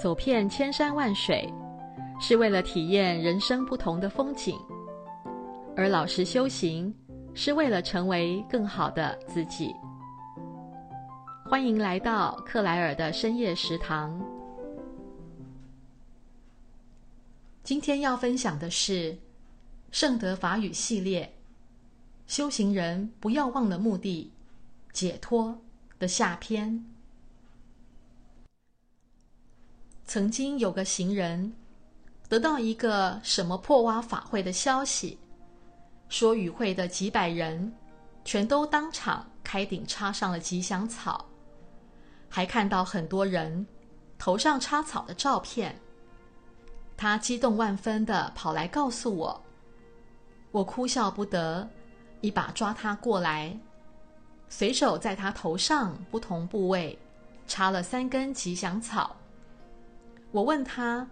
走遍千山万水，是为了体验人生不同的风景；而老实修行，是为了成为更好的自己。欢迎来到克莱尔的深夜食堂。今天要分享的是圣德法语系列，修行人不要忘了目的，解脱的下篇。曾经有个行人得到一个什么破挖法会的消息，说与会的几百人全都当场开顶插上了吉祥草，还看到很多人头上插草的照片。他激动万分地跑来告诉我，我哭笑不得，一把抓他过来，随手在他头上不同部位插了三根吉祥草。我问他：“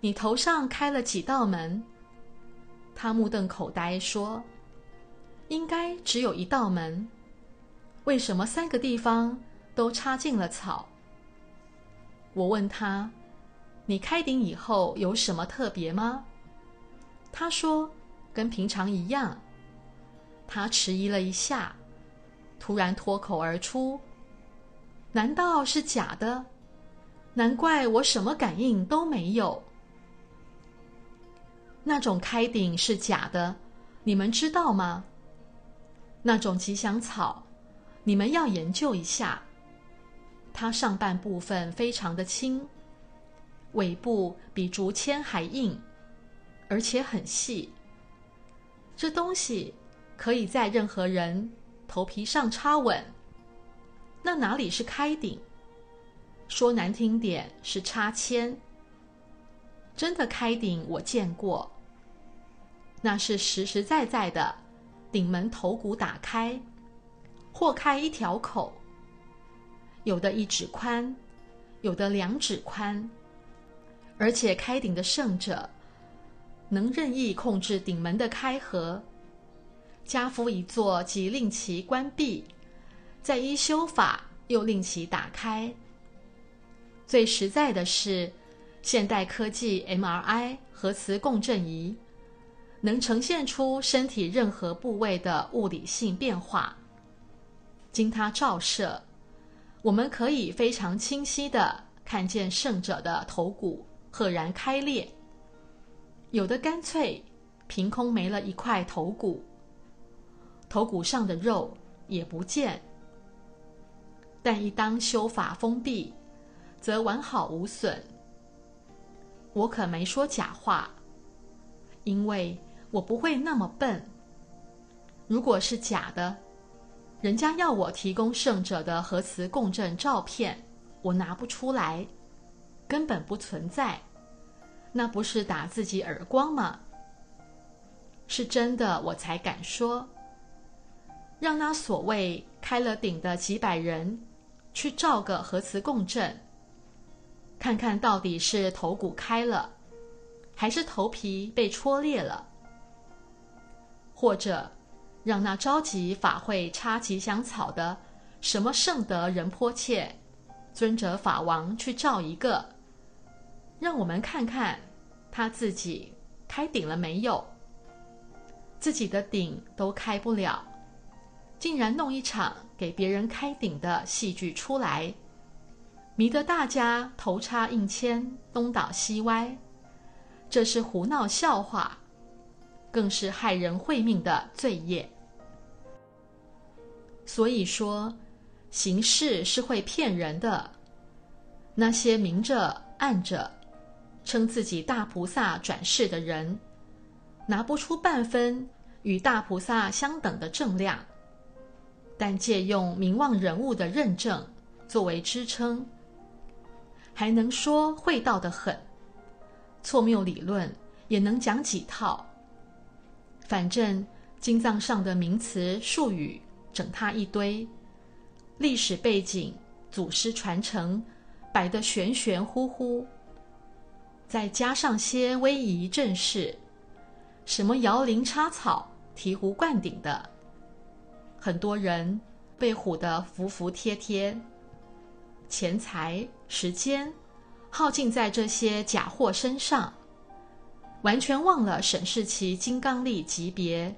你头上开了几道门？”他目瞪口呆说：“应该只有一道门。为什么三个地方都插进了草？”我问他：“你开顶以后有什么特别吗？”他说：“跟平常一样。”他迟疑了一下，突然脱口而出：“难道是假的？”难怪我什么感应都没有。那种开顶是假的，你们知道吗？那种吉祥草，你们要研究一下。它上半部分非常的轻，尾部比竹签还硬，而且很细。这东西可以在任何人头皮上插稳。那哪里是开顶？说难听点是插签，真的开顶我见过，那是实实在在的顶门头骨打开，或开一条口，有的一指宽，有的两指宽，而且开顶的胜者能任意控制顶门的开合，跏趺一坐即令其关闭，再依修法又令其打开。最实在的是，现代科技 MRI 核磁共振仪能呈现出身体任何部位的物理性变化。经它照射，我们可以非常清晰的看见圣者的头骨赫然开裂，有的干脆凭空没了一块头骨，头骨上的肉也不见。但一当修法封闭，则完好无损。我可没说假话，因为我不会那么笨。如果是假的，人家要我提供圣者的核磁共振照片，我拿不出来，根本不存在。那不是打自己耳光吗？是真的，我才敢说。让那所谓开了顶的几百人去照个核磁共振。看看到底是头骨开了，还是头皮被戳裂了？或者，让那召集法会插吉祥草的什么圣德仁波切、尊者法王去照一个，让我们看看他自己开顶了没有？自己的顶都开不了，竟然弄一场给别人开顶的戏剧出来。迷得大家头插印签，东倒西歪，这是胡闹笑话，更是害人会命的罪业。所以说，形式是会骗人的。那些明着暗着称自己大菩萨转世的人，拿不出半分与大菩萨相等的正量，但借用名望人物的认证作为支撑。还能说会道的很，错谬理论也能讲几套。反正经藏上的名词术语整他一堆，历史背景、祖师传承摆得玄玄乎乎，再加上些威仪阵势，什么摇铃插草、醍醐灌顶的，很多人被唬得服服帖帖。钱财、时间、耗尽在这些假货身上，完全忘了审视其金刚力级别，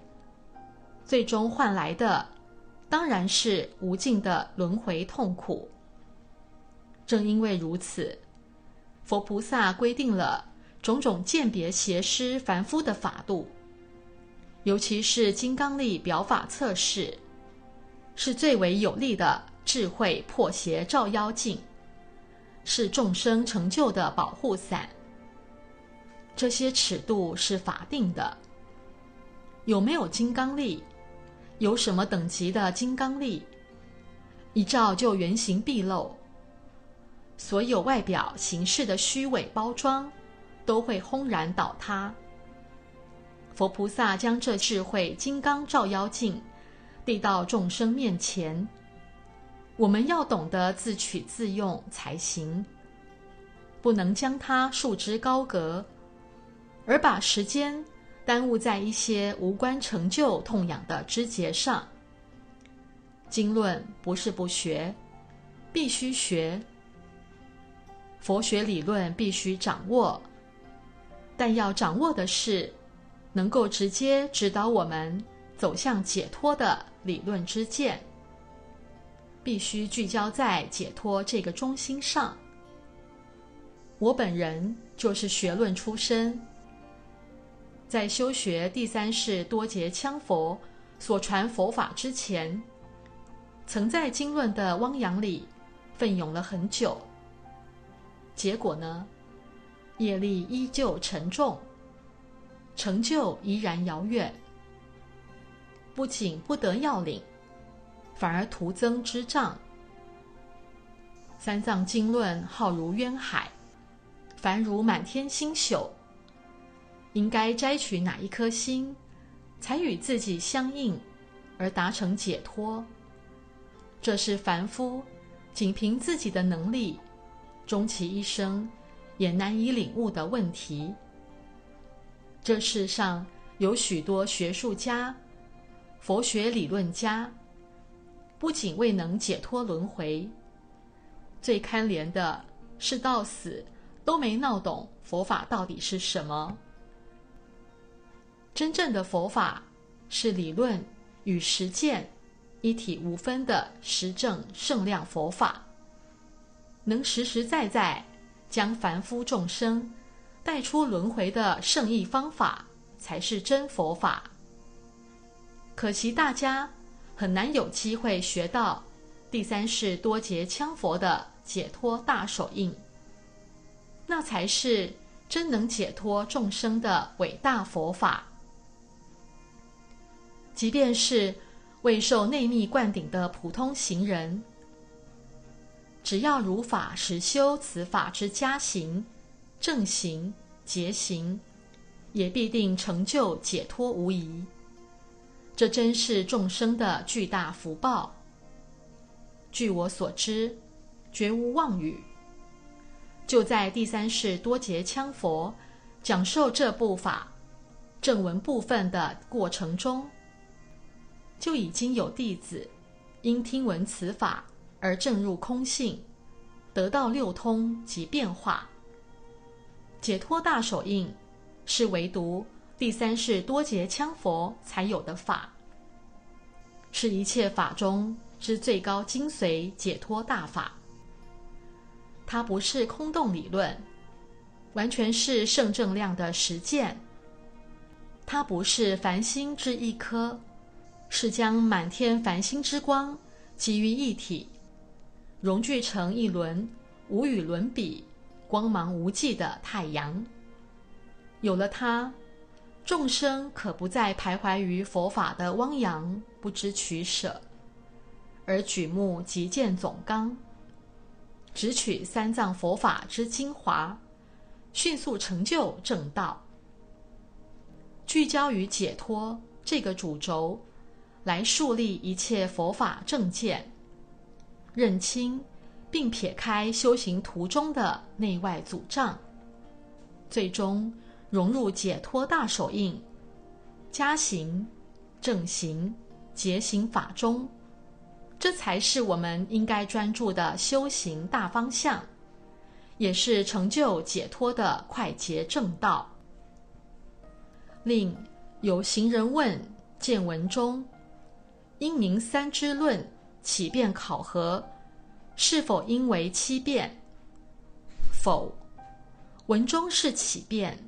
最终换来的当然是无尽的轮回痛苦。正因为如此，佛菩萨规定了种种鉴别邪师凡夫的法度，尤其是金刚力表法测试，是最为有力的智慧破邪照妖镜。是众生成就的保护伞。这些尺度是法定的。有没有金刚力？有什么等级的金刚力？一照就原形毕露。所有外表形式的虚伪包装，都会轰然倒塌。佛菩萨将这智慧金刚照妖镜递到众生面前。我们要懂得自取自用才行，不能将它束之高阁，而把时间耽误在一些无关成就痛痒的枝节上。经论不是不学，必须学；佛学理论必须掌握，但要掌握的是能够直接指导我们走向解脱的理论之见。必须聚焦在解脱这个中心上。我本人就是学论出身，在修学第三世多杰羌佛所传佛法之前，曾在经论的汪洋里奋勇了很久。结果呢，业力依旧沉重，成就依然遥远，不仅不得要领。反而徒增之障。三藏经论浩如渊海，繁如满天星宿。应该摘取哪一颗星，才与自己相应，而达成解脱？这是凡夫仅凭自己的能力，终其一生也难以领悟的问题。这世上有许多学术家、佛学理论家。不仅未能解脱轮回，最堪怜的是到死都没闹懂佛法到底是什么。真正的佛法是理论与实践一体无分的实证圣量佛法，能实实在在将凡夫众生带出轮回的圣意方法，才是真佛法。可惜大家。很难有机会学到第三世多杰羌佛的解脱大手印，那才是真能解脱众生的伟大佛法。即便是未受内密灌顶的普通行人，只要如法实修此法之加行、正行、结行，也必定成就解脱无疑。这真是众生的巨大福报。据我所知，绝无妄语。就在第三世多杰羌佛讲授这部法正文部分的过程中，就已经有弟子因听闻此法而证入空性，得到六通及变化。解脱大手印是唯独。第三世多劫羌佛才有的法，是一切法中之最高精髓解脱大法。它不是空洞理论，完全是圣正量的实践。它不是繁星之一颗，是将满天繁星之光集于一体，融聚成一轮无与伦比、光芒无际的太阳。有了它。众生可不再徘徊于佛法的汪洋，不知取舍，而举目即见总纲，直取三藏佛法之精华，迅速成就正道。聚焦于解脱这个主轴，来树立一切佛法正见，认清并撇开修行途中的内外阻障，最终。融入解脱大手印，加行、正行、结行法中，这才是我们应该专注的修行大方向，也是成就解脱的快捷正道。另有行人问见文中，因明三支论起辩考核，是否应为七辩？否，文中是起辩，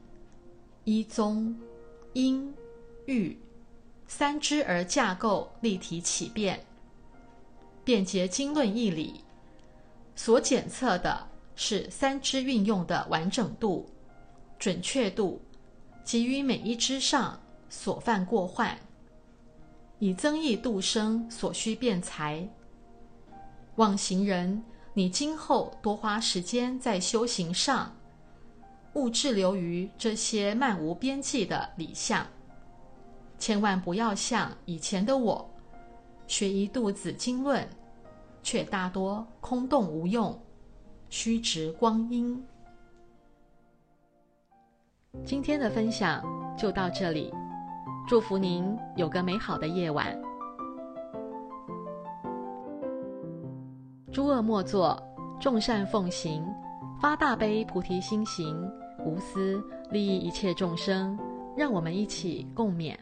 依宗、因、喻三支而架构立体起变，辩结经论义理，所检测的是三支运用的完整度、准确度。及于每一支上所犯过患，以增益度生所需辩才。望行人，你今后多花时间在修行上，勿滞留于这些漫无边际的理相，千万不要像以前的我，学一肚子经论，却大多空洞无用，虚掷光阴。今天的分享就到这里，祝福您有个美好的夜晚。诸恶莫作，众善奉行，发大悲菩提心行，无私利益一切众生。让我们一起共勉。